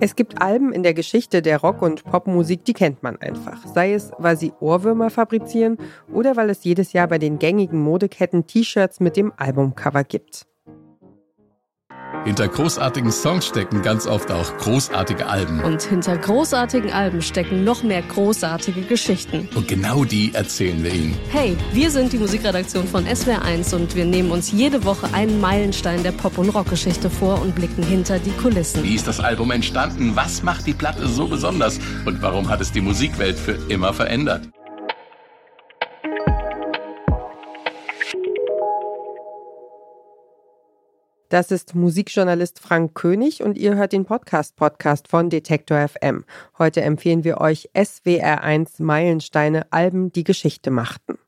Es gibt Alben in der Geschichte der Rock- und Popmusik, die kennt man einfach. Sei es, weil sie Ohrwürmer fabrizieren oder weil es jedes Jahr bei den gängigen Modeketten T-Shirts mit dem Albumcover gibt. Hinter großartigen Songs stecken ganz oft auch großartige Alben. Und hinter großartigen Alben stecken noch mehr großartige Geschichten. Und genau die erzählen wir Ihnen. Hey, wir sind die Musikredaktion von SWR1 und wir nehmen uns jede Woche einen Meilenstein der Pop- und Rockgeschichte vor und blicken hinter die Kulissen. Wie ist das Album entstanden? Was macht die Platte so besonders? Und warum hat es die Musikwelt für immer verändert? Das ist Musikjournalist Frank König und ihr hört den Podcast-Podcast von Detektor FM. Heute empfehlen wir euch SWR1 Meilensteine Alben, die Geschichte machten.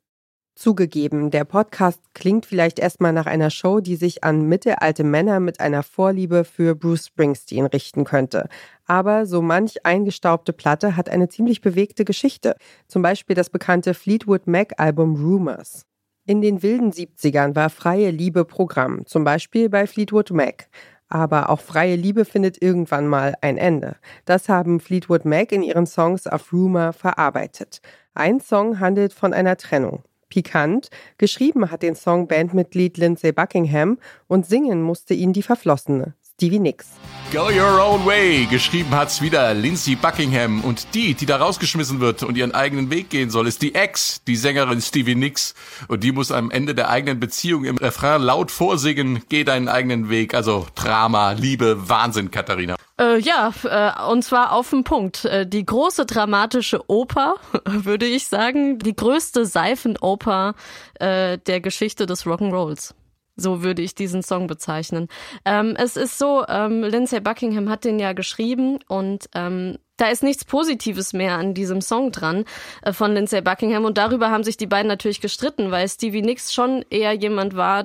Zugegeben, der Podcast klingt vielleicht erstmal nach einer Show, die sich an mittelalte Männer mit einer Vorliebe für Bruce Springsteen richten könnte. Aber so manch eingestaubte Platte hat eine ziemlich bewegte Geschichte. Zum Beispiel das bekannte Fleetwood Mac-Album Rumors. In den wilden 70ern war freie Liebe Programm, zum Beispiel bei Fleetwood Mac. Aber auch freie Liebe findet irgendwann mal ein Ende. Das haben Fleetwood Mac in ihren Songs auf Rumor verarbeitet. Ein Song handelt von einer Trennung. Pikant, geschrieben hat den Song Bandmitglied Lindsay Buckingham und singen musste ihn die Verflossene, Stevie Nicks. Go Your Own Way. Geschrieben hat's wieder Lindsay Buckingham. Und die, die da rausgeschmissen wird und ihren eigenen Weg gehen soll, ist die Ex, die Sängerin Stevie Nicks. Und die muss am Ende der eigenen Beziehung im Refrain laut vorsingen, geh deinen eigenen Weg. Also Drama, Liebe, Wahnsinn, Katharina. Äh, ja, äh, und zwar auf den Punkt. Äh, die große dramatische Oper, würde ich sagen, die größte Seifenoper äh, der Geschichte des Rock'n'Rolls. So würde ich diesen Song bezeichnen. Ähm, es ist so, ähm, Lindsay Buckingham hat den ja geschrieben und ähm, da ist nichts Positives mehr an diesem Song dran äh, von Lindsay Buckingham und darüber haben sich die beiden natürlich gestritten, weil Stevie Nicks schon eher jemand war,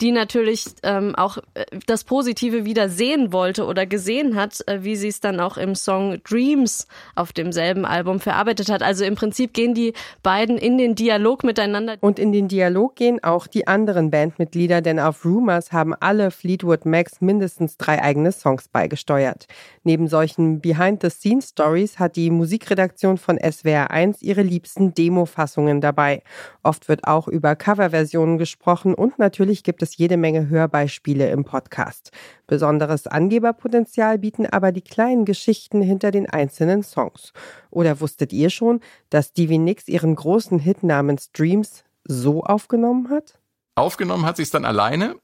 die natürlich ähm, auch äh, das Positive wieder sehen wollte oder gesehen hat, äh, wie sie es dann auch im Song Dreams auf demselben Album verarbeitet hat. Also im Prinzip gehen die beiden in den Dialog miteinander. Und in den Dialog gehen auch die anderen Bandmitglieder, denn auf Rumors haben alle Fleetwood Macs mindestens drei eigene Songs beigesteuert. Neben solchen Behind the Scene Stories hat die Musikredaktion von SWR1 ihre liebsten Demo-Fassungen dabei. Oft wird auch über Coverversionen gesprochen und natürlich gibt es jede Menge Hörbeispiele im Podcast. Besonderes Angeberpotenzial bieten aber die kleinen Geschichten hinter den einzelnen Songs. Oder wusstet ihr schon, dass Stevie Nicks ihren großen Hit namens Dreams so aufgenommen hat? Aufgenommen hat sie es dann alleine.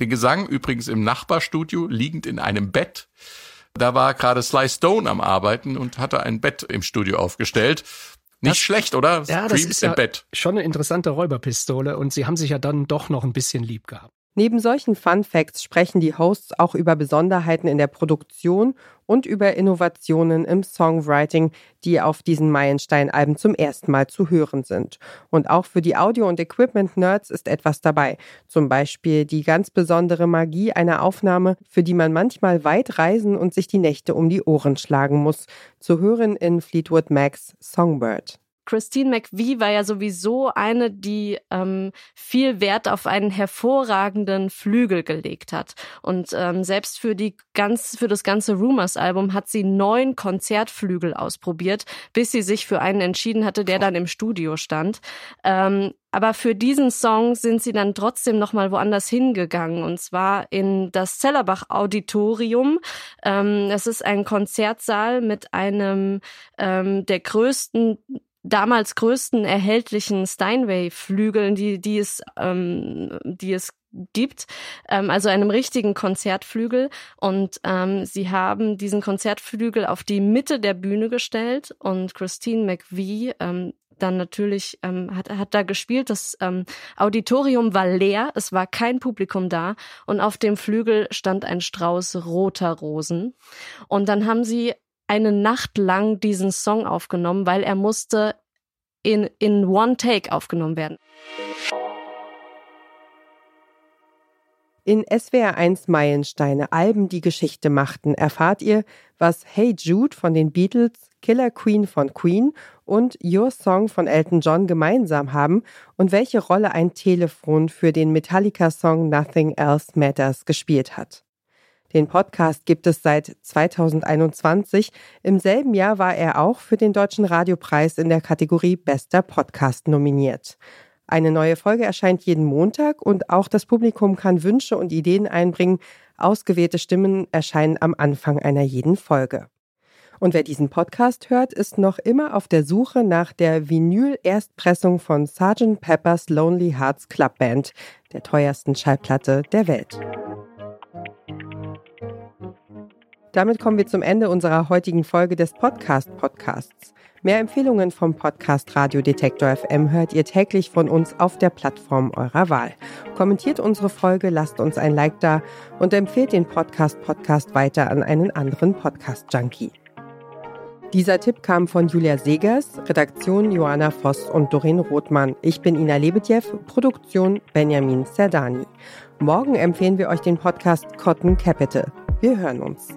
Den Gesang übrigens im Nachbarstudio, liegend in einem Bett. Da war gerade Sly Stone am Arbeiten und hatte ein Bett im Studio aufgestellt. Nicht das, schlecht, oder? Ja, das ist ja Bett. schon eine interessante Räuberpistole und sie haben sich ja dann doch noch ein bisschen lieb gehabt. Neben solchen Fun Facts sprechen die Hosts auch über Besonderheiten in der Produktion und über Innovationen im Songwriting, die auf diesen Meilenstein-Alben zum ersten Mal zu hören sind. Und auch für die Audio- und Equipment-Nerds ist etwas dabei. Zum Beispiel die ganz besondere Magie einer Aufnahme, für die man manchmal weit reisen und sich die Nächte um die Ohren schlagen muss. Zu hören in Fleetwood Macs Songbird. Christine McVie war ja sowieso eine, die ähm, viel Wert auf einen hervorragenden Flügel gelegt hat. Und ähm, selbst für die ganz für das ganze Rumors-Album hat sie neun Konzertflügel ausprobiert, bis sie sich für einen entschieden hatte, der dann im Studio stand. Ähm, aber für diesen Song sind sie dann trotzdem noch mal woanders hingegangen und zwar in das Zellerbach Auditorium. Ähm, das ist ein Konzertsaal mit einem ähm, der größten damals größten erhältlichen Steinway-Flügeln, die, die es, ähm, die es gibt, ähm, also einem richtigen Konzertflügel. Und ähm, sie haben diesen Konzertflügel auf die Mitte der Bühne gestellt und Christine McVie ähm, dann natürlich ähm, hat, hat da gespielt. Das ähm, Auditorium war leer, es war kein Publikum da und auf dem Flügel stand ein Strauß roter Rosen. Und dann haben sie eine Nacht lang diesen Song aufgenommen, weil er musste in, in One Take aufgenommen werden. In SWR1 Meilensteine Alben, die Geschichte machten, erfahrt ihr, was Hey Jude von den Beatles, Killer Queen von Queen und Your Song von Elton John gemeinsam haben und welche Rolle ein Telefon für den Metallica-Song Nothing Else Matters gespielt hat. Den Podcast gibt es seit 2021. Im selben Jahr war er auch für den Deutschen Radiopreis in der Kategorie Bester Podcast nominiert. Eine neue Folge erscheint jeden Montag und auch das Publikum kann Wünsche und Ideen einbringen. Ausgewählte Stimmen erscheinen am Anfang einer jeden Folge. Und wer diesen Podcast hört, ist noch immer auf der Suche nach der Vinyl-Erstpressung von Sgt. Pepper's Lonely Hearts Club Band, der teuersten Schallplatte der Welt. Damit kommen wir zum Ende unserer heutigen Folge des Podcast-Podcasts. Mehr Empfehlungen vom Podcast Radio Detektor FM hört ihr täglich von uns auf der Plattform eurer Wahl. Kommentiert unsere Folge, lasst uns ein Like da und empfehlt den Podcast Podcast weiter an einen anderen Podcast Junkie. Dieser Tipp kam von Julia Segers, Redaktion Joanna Voss und Doreen Rothmann. Ich bin Ina Lebedjew, Produktion Benjamin Serdani. Morgen empfehlen wir euch den Podcast Cotton Capital. Wir hören uns.